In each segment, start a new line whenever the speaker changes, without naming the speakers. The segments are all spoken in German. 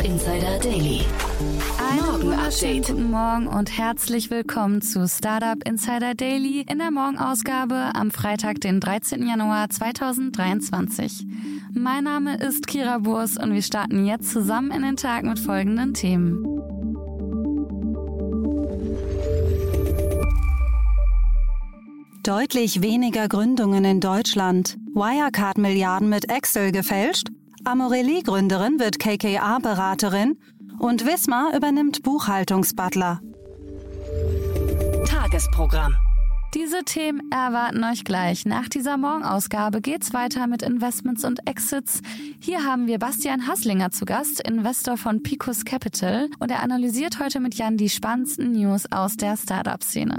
Startup Insider Daily. Morgen Update.
guten Morgen und herzlich willkommen zu Startup Insider Daily in der Morgenausgabe am Freitag, den 13. Januar 2023. Mein Name ist Kira Burs und wir starten jetzt zusammen in den Tag mit folgenden Themen.
Deutlich weniger Gründungen in Deutschland. Wirecard-Milliarden mit Excel gefälscht. Amorelie-Gründerin wird KKA-Beraterin. Und Wismar übernimmt Buchhaltungsbutler.
Tagesprogramm.
Diese Themen erwarten euch gleich. Nach dieser Morgenausgabe geht's weiter mit Investments und Exits. Hier haben wir Bastian Haslinger zu Gast, Investor von Picus Capital, und er analysiert heute mit Jan die spannendsten News aus der Startup-Szene.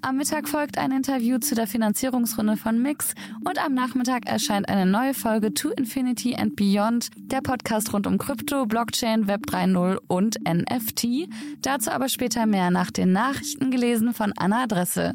Am Mittag folgt ein Interview zu der Finanzierungsrunde von Mix und am Nachmittag erscheint eine neue Folge To Infinity and Beyond, der Podcast rund um Krypto, Blockchain, Web 3.0 und NFT. Dazu aber später mehr nach den Nachrichten gelesen von Anna Dressel.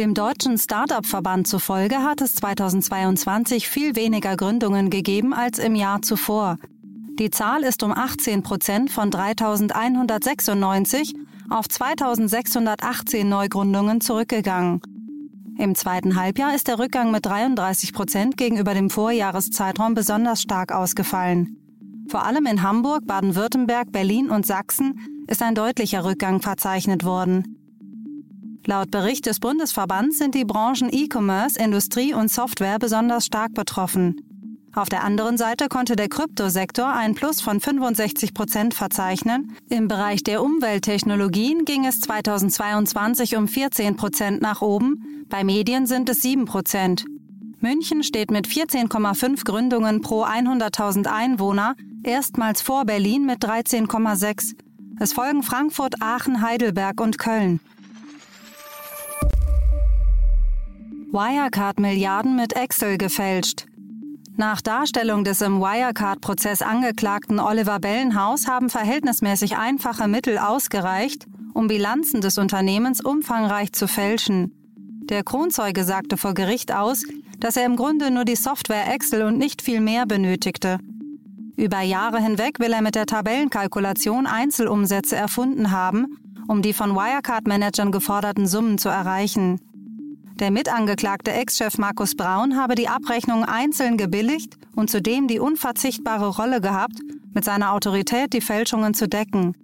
Dem Deutschen Startup-Verband zufolge hat es 2022 viel weniger Gründungen gegeben als im Jahr zuvor. Die Zahl ist um 18 Prozent von 3196 auf 2618 Neugründungen zurückgegangen. Im zweiten Halbjahr ist der Rückgang mit 33 Prozent gegenüber dem Vorjahreszeitraum besonders stark ausgefallen. Vor allem in Hamburg, Baden-Württemberg, Berlin und Sachsen ist ein deutlicher Rückgang verzeichnet worden. Laut Bericht des Bundesverbands sind die Branchen E-Commerce, Industrie und Software besonders stark betroffen. Auf der anderen Seite konnte der Kryptosektor ein Plus von 65 Prozent verzeichnen. Im Bereich der Umwelttechnologien ging es 2022 um 14 Prozent nach oben, bei Medien sind es 7 Prozent. München steht mit 14,5 Gründungen pro 100.000 Einwohner erstmals vor Berlin mit 13,6. Es folgen Frankfurt, Aachen, Heidelberg und Köln. Wirecard-Milliarden mit Excel gefälscht. Nach Darstellung des im Wirecard-Prozess angeklagten Oliver Bellenhaus haben verhältnismäßig einfache Mittel ausgereicht, um Bilanzen des Unternehmens umfangreich zu fälschen. Der Kronzeuge sagte vor Gericht aus, dass er im Grunde nur die Software Excel und nicht viel mehr benötigte. Über Jahre hinweg will er mit der Tabellenkalkulation Einzelumsätze erfunden haben, um die von Wirecard-Managern geforderten Summen zu erreichen. Der mitangeklagte Ex-Chef Markus Braun habe die Abrechnung einzeln gebilligt und zudem die unverzichtbare Rolle gehabt, mit seiner Autorität die Fälschungen zu decken.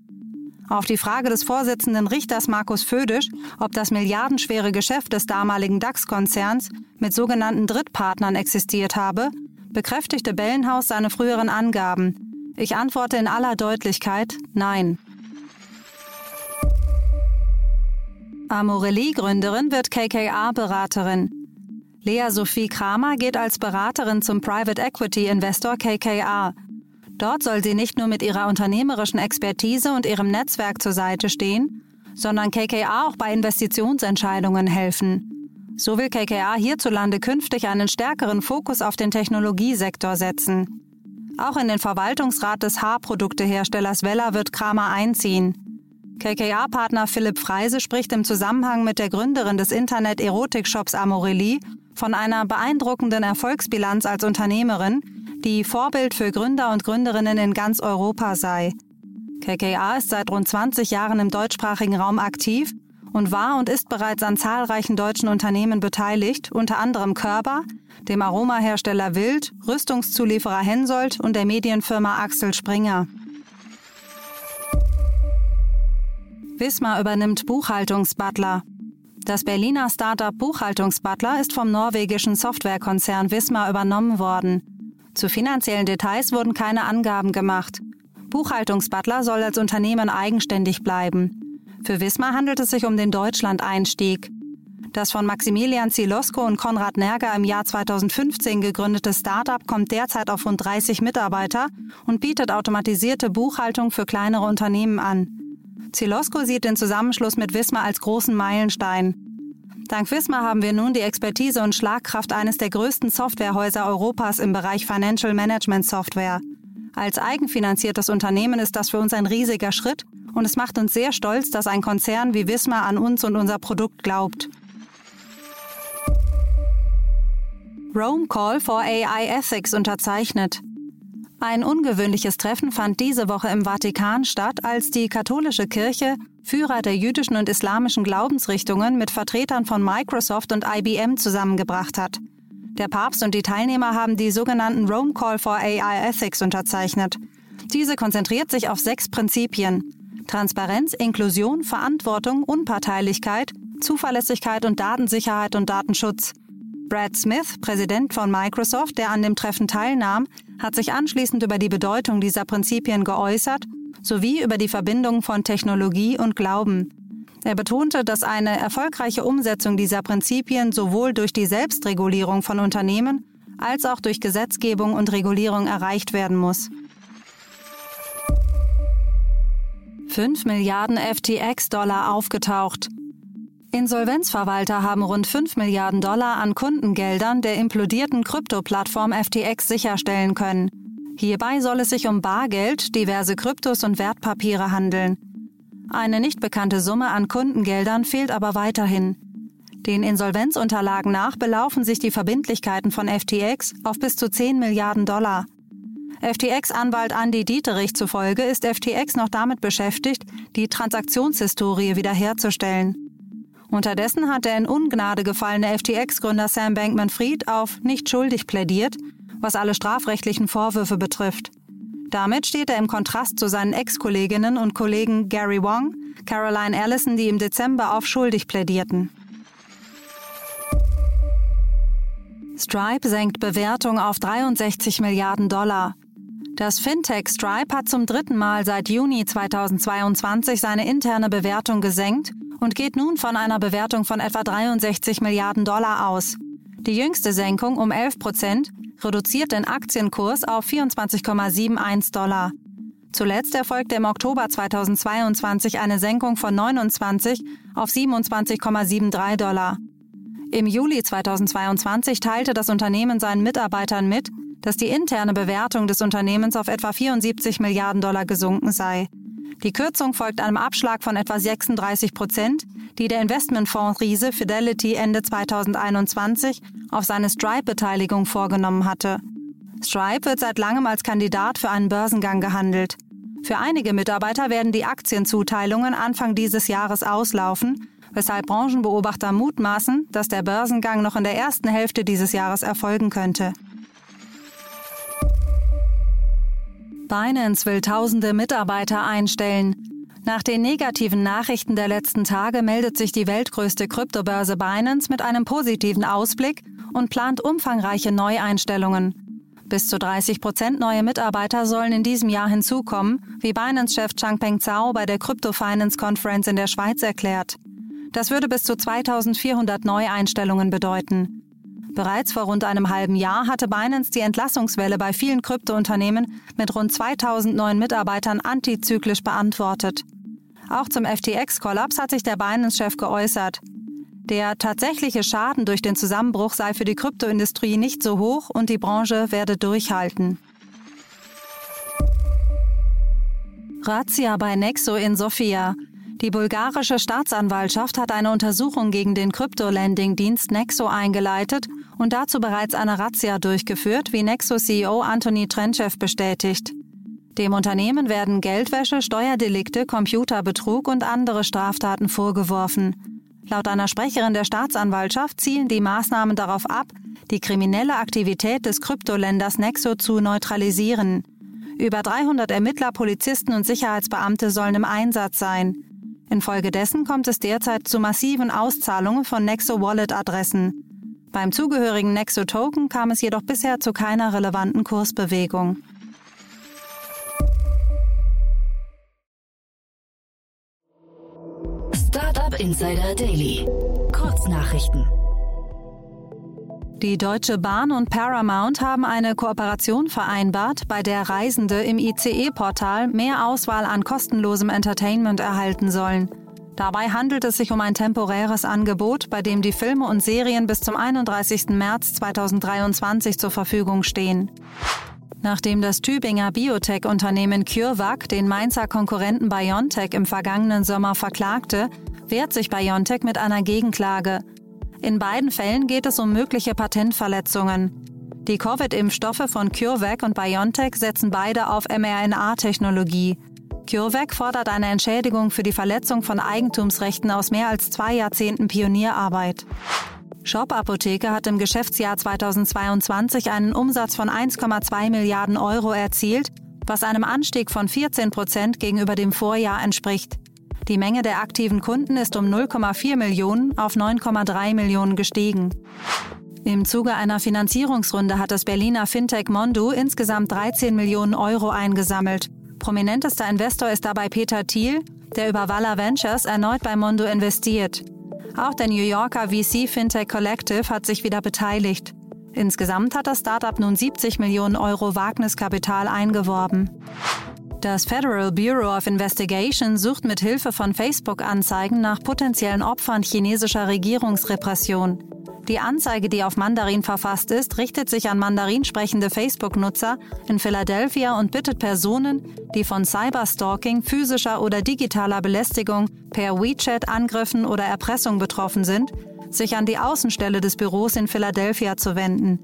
Auf die Frage des Vorsitzenden Richters Markus Födisch, ob das milliardenschwere Geschäft des damaligen DAX-Konzerns mit sogenannten Drittpartnern existiert habe, bekräftigte Bellenhaus seine früheren Angaben. Ich antworte in aller Deutlichkeit Nein. Amorelie-Gründerin wird KKA-Beraterin. Lea Sophie Kramer geht als Beraterin zum Private Equity Investor KKA. Dort soll sie nicht nur mit ihrer unternehmerischen Expertise und ihrem Netzwerk zur Seite stehen, sondern KKA auch bei Investitionsentscheidungen helfen. So will KKA hierzulande künftig einen stärkeren Fokus auf den Technologiesektor setzen. Auch in den Verwaltungsrat des Haarprodukteherstellers Weller wird Kramer einziehen. KKA-Partner Philipp Freise spricht im Zusammenhang mit der Gründerin des Internet-Erotik-Shops Amorelie von einer beeindruckenden Erfolgsbilanz als Unternehmerin, die Vorbild für Gründer und Gründerinnen in ganz Europa sei. KKA ist seit rund 20 Jahren im deutschsprachigen Raum aktiv und war und ist bereits an zahlreichen deutschen Unternehmen beteiligt, unter anderem Körber, dem Aromahersteller Wild, Rüstungszulieferer Hensoldt und der Medienfirma Axel Springer. Wismar übernimmt Buchhaltungsbutler. Das Berliner Startup Buchhaltungsbutler ist vom norwegischen Softwarekonzern Wismar übernommen worden. Zu finanziellen Details wurden keine Angaben gemacht. Buchhaltungsbutler soll als Unternehmen eigenständig bleiben. Für Wismar handelt es sich um den Deutschland-Einstieg. Das von Maximilian Zilosko und Konrad Nerger im Jahr 2015 gegründete Startup kommt derzeit auf rund 30 Mitarbeiter und bietet automatisierte Buchhaltung für kleinere Unternehmen an. Zilosko sieht den Zusammenschluss mit Wismar als großen Meilenstein. Dank Wismar haben wir nun die Expertise und Schlagkraft eines der größten Softwarehäuser Europas im Bereich Financial Management Software. Als eigenfinanziertes Unternehmen ist das für uns ein riesiger Schritt und es macht uns sehr stolz, dass ein Konzern wie Wismar an uns und unser Produkt glaubt. Rome Call for AI Ethics unterzeichnet. Ein ungewöhnliches Treffen fand diese Woche im Vatikan statt, als die katholische Kirche Führer der jüdischen und islamischen Glaubensrichtungen mit Vertretern von Microsoft und IBM zusammengebracht hat. Der Papst und die Teilnehmer haben die sogenannten Rome Call for AI Ethics unterzeichnet. Diese konzentriert sich auf sechs Prinzipien. Transparenz, Inklusion, Verantwortung, Unparteilichkeit, Zuverlässigkeit und Datensicherheit und Datenschutz. Brad Smith, Präsident von Microsoft, der an dem Treffen teilnahm, hat sich anschließend über die Bedeutung dieser Prinzipien geäußert sowie über die Verbindung von Technologie und Glauben. Er betonte, dass eine erfolgreiche Umsetzung dieser Prinzipien sowohl durch die Selbstregulierung von Unternehmen als auch durch Gesetzgebung und Regulierung erreicht werden muss. 5 Milliarden FTX-Dollar aufgetaucht. Insolvenzverwalter haben rund 5 Milliarden Dollar an Kundengeldern der implodierten Krypto-Plattform FTX sicherstellen können. Hierbei soll es sich um Bargeld, diverse Kryptos und Wertpapiere handeln. Eine nicht bekannte Summe an Kundengeldern fehlt aber weiterhin. Den Insolvenzunterlagen nach belaufen sich die Verbindlichkeiten von FTX auf bis zu 10 Milliarden Dollar. FTX-Anwalt Andy Dieterich zufolge ist FTX noch damit beschäftigt, die Transaktionshistorie wiederherzustellen. Unterdessen hat der in Ungnade gefallene FTX-Gründer Sam Bankman-Fried auf nicht schuldig plädiert, was alle strafrechtlichen Vorwürfe betrifft. Damit steht er im Kontrast zu seinen Ex-Kolleginnen und Kollegen Gary Wong, Caroline Allison, die im Dezember auf schuldig plädierten. Stripe senkt Bewertung auf 63 Milliarden Dollar. Das Fintech Stripe hat zum dritten Mal seit Juni 2022 seine interne Bewertung gesenkt und geht nun von einer Bewertung von etwa 63 Milliarden Dollar aus. Die jüngste Senkung um 11 Prozent reduziert den Aktienkurs auf 24,71 Dollar. Zuletzt erfolgte im Oktober 2022 eine Senkung von 29 auf 27,73 Dollar. Im Juli 2022 teilte das Unternehmen seinen Mitarbeitern mit, dass die interne Bewertung des Unternehmens auf etwa 74 Milliarden Dollar gesunken sei. Die Kürzung folgt einem Abschlag von etwa 36 Prozent, die der Investmentfonds-Riese Fidelity Ende 2021 auf seine Stripe-Beteiligung vorgenommen hatte. Stripe wird seit langem als Kandidat für einen Börsengang gehandelt. Für einige Mitarbeiter werden die Aktienzuteilungen Anfang dieses Jahres auslaufen, weshalb Branchenbeobachter mutmaßen, dass der Börsengang noch in der ersten Hälfte dieses Jahres erfolgen könnte. Binance will tausende Mitarbeiter einstellen. Nach den negativen Nachrichten der letzten Tage meldet sich die weltgrößte Kryptobörse Binance mit einem positiven Ausblick und plant umfangreiche Neueinstellungen. Bis zu 30 Prozent neue Mitarbeiter sollen in diesem Jahr hinzukommen, wie Binance-Chef Changpeng Zhao bei der Crypto Finance Conference in der Schweiz erklärt. Das würde bis zu 2400 Neueinstellungen bedeuten. Bereits vor rund einem halben Jahr hatte Binance die Entlassungswelle bei vielen Kryptounternehmen mit rund 2000 neuen Mitarbeitern antizyklisch beantwortet. Auch zum FTX-Kollaps hat sich der Binance-Chef geäußert. Der tatsächliche Schaden durch den Zusammenbruch sei für die Kryptoindustrie nicht so hoch und die Branche werde durchhalten. Razzia bei Nexo in Sofia. Die bulgarische Staatsanwaltschaft hat eine Untersuchung gegen den Krypto-Lending-Dienst Nexo eingeleitet und dazu bereits eine Razzia durchgeführt, wie Nexo-CEO Anthony Trenchev bestätigt. Dem Unternehmen werden Geldwäsche, Steuerdelikte, Computerbetrug und andere Straftaten vorgeworfen. Laut einer Sprecherin der Staatsanwaltschaft zielen die Maßnahmen darauf ab, die kriminelle Aktivität des Kryptoländers Nexo zu neutralisieren. Über 300 Ermittler, Polizisten und Sicherheitsbeamte sollen im Einsatz sein. Infolgedessen kommt es derzeit zu massiven Auszahlungen von Nexo Wallet Adressen. Beim zugehörigen Nexo Token kam es jedoch bisher zu keiner relevanten Kursbewegung.
Startup Insider Daily. Kurznachrichten.
Die Deutsche Bahn und Paramount haben eine Kooperation vereinbart, bei der Reisende im ICE-Portal mehr Auswahl an kostenlosem Entertainment erhalten sollen. Dabei handelt es sich um ein temporäres Angebot, bei dem die Filme und Serien bis zum 31. März 2023 zur Verfügung stehen. Nachdem das Tübinger Biotech-Unternehmen CureVac den Mainzer Konkurrenten BioNTech im vergangenen Sommer verklagte, wehrt sich BioNTech mit einer Gegenklage. In beiden Fällen geht es um mögliche Patentverletzungen. Die Covid-Impfstoffe von CureVac und BioNTech setzen beide auf mRNA-Technologie. CureVac fordert eine Entschädigung für die Verletzung von Eigentumsrechten aus mehr als zwei Jahrzehnten Pionierarbeit. Shop Apotheke hat im Geschäftsjahr 2022 einen Umsatz von 1,2 Milliarden Euro erzielt, was einem Anstieg von 14 Prozent gegenüber dem Vorjahr entspricht. Die Menge der aktiven Kunden ist um 0,4 Millionen auf 9,3 Millionen gestiegen. Im Zuge einer Finanzierungsrunde hat das Berliner Fintech Mondo insgesamt 13 Millionen Euro eingesammelt. Prominentester Investor ist dabei Peter Thiel, der über Walla Ventures erneut bei Mondo investiert. Auch der New Yorker VC Fintech Collective hat sich wieder beteiligt. Insgesamt hat das Startup nun 70 Millionen Euro Wagniskapital eingeworben. Das Federal Bureau of Investigation sucht mit Hilfe von Facebook-Anzeigen nach potenziellen Opfern chinesischer Regierungsrepression. Die Anzeige, die auf Mandarin verfasst ist, richtet sich an Mandarin sprechende Facebook-Nutzer in Philadelphia und bittet Personen, die von Cyberstalking, physischer oder digitaler Belästigung, per WeChat-Angriffen oder Erpressung betroffen sind, sich an die Außenstelle des Büros in Philadelphia zu wenden.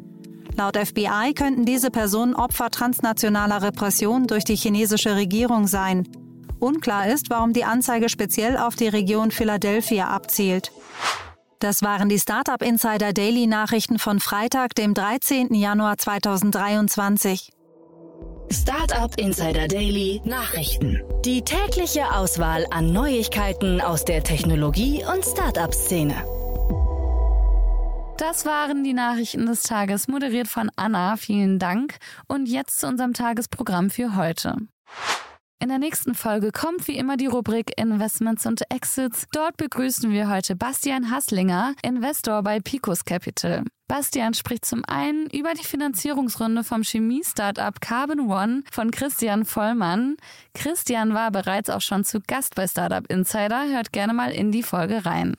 Laut FBI könnten diese Personen Opfer transnationaler Repression durch die chinesische Regierung sein. Unklar ist, warum die Anzeige speziell auf die Region Philadelphia abzielt. Das waren die Startup Insider Daily Nachrichten von Freitag, dem 13. Januar 2023.
Startup Insider Daily Nachrichten. Die tägliche Auswahl an Neuigkeiten aus der Technologie- und Startup-Szene.
Das waren die Nachrichten des Tages, moderiert von Anna. Vielen Dank. Und jetzt zu unserem Tagesprogramm für heute. In der nächsten Folge kommt wie immer die Rubrik Investments und Exits. Dort begrüßen wir heute Bastian Hasslinger, Investor bei Picos Capital. Bastian spricht zum einen über die Finanzierungsrunde vom Chemie-Startup Carbon One von Christian Vollmann. Christian war bereits auch schon zu Gast bei Startup Insider. Hört gerne mal in die Folge rein.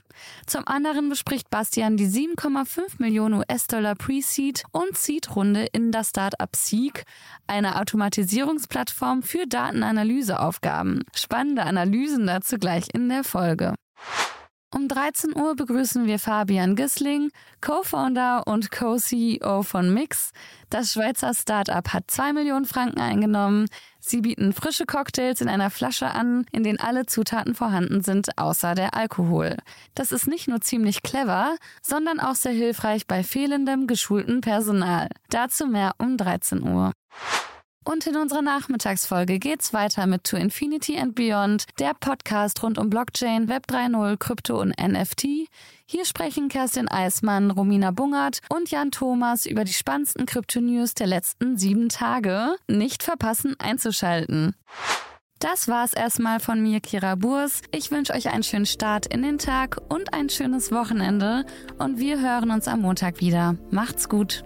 Zum anderen bespricht Bastian die 7,5 Millionen US-Dollar Pre-Seed und Seed-Runde in das Startup Seek, eine Automatisierungsplattform für Datenanalyseaufgaben. Spannende Analysen dazu gleich in der Folge. Um 13 Uhr begrüßen wir Fabian Gissling, Co-Founder und Co-CEO von Mix. Das Schweizer Startup hat 2 Millionen Franken eingenommen. Sie bieten frische Cocktails in einer Flasche an, in denen alle Zutaten vorhanden sind, außer der Alkohol. Das ist nicht nur ziemlich clever, sondern auch sehr hilfreich bei fehlendem geschulten Personal. Dazu mehr um 13 Uhr. Und in unserer Nachmittagsfolge geht's weiter mit To Infinity and Beyond, der Podcast rund um Blockchain, Web 3.0, Krypto und NFT. Hier sprechen Kerstin Eismann, Romina Bungert und Jan Thomas über die spannendsten Krypto-News der letzten sieben Tage. Nicht verpassen, einzuschalten. Das war's erstmal von mir, Kira Burs. Ich wünsche euch einen schönen Start in den Tag und ein schönes Wochenende. Und wir hören uns am Montag wieder. Macht's gut.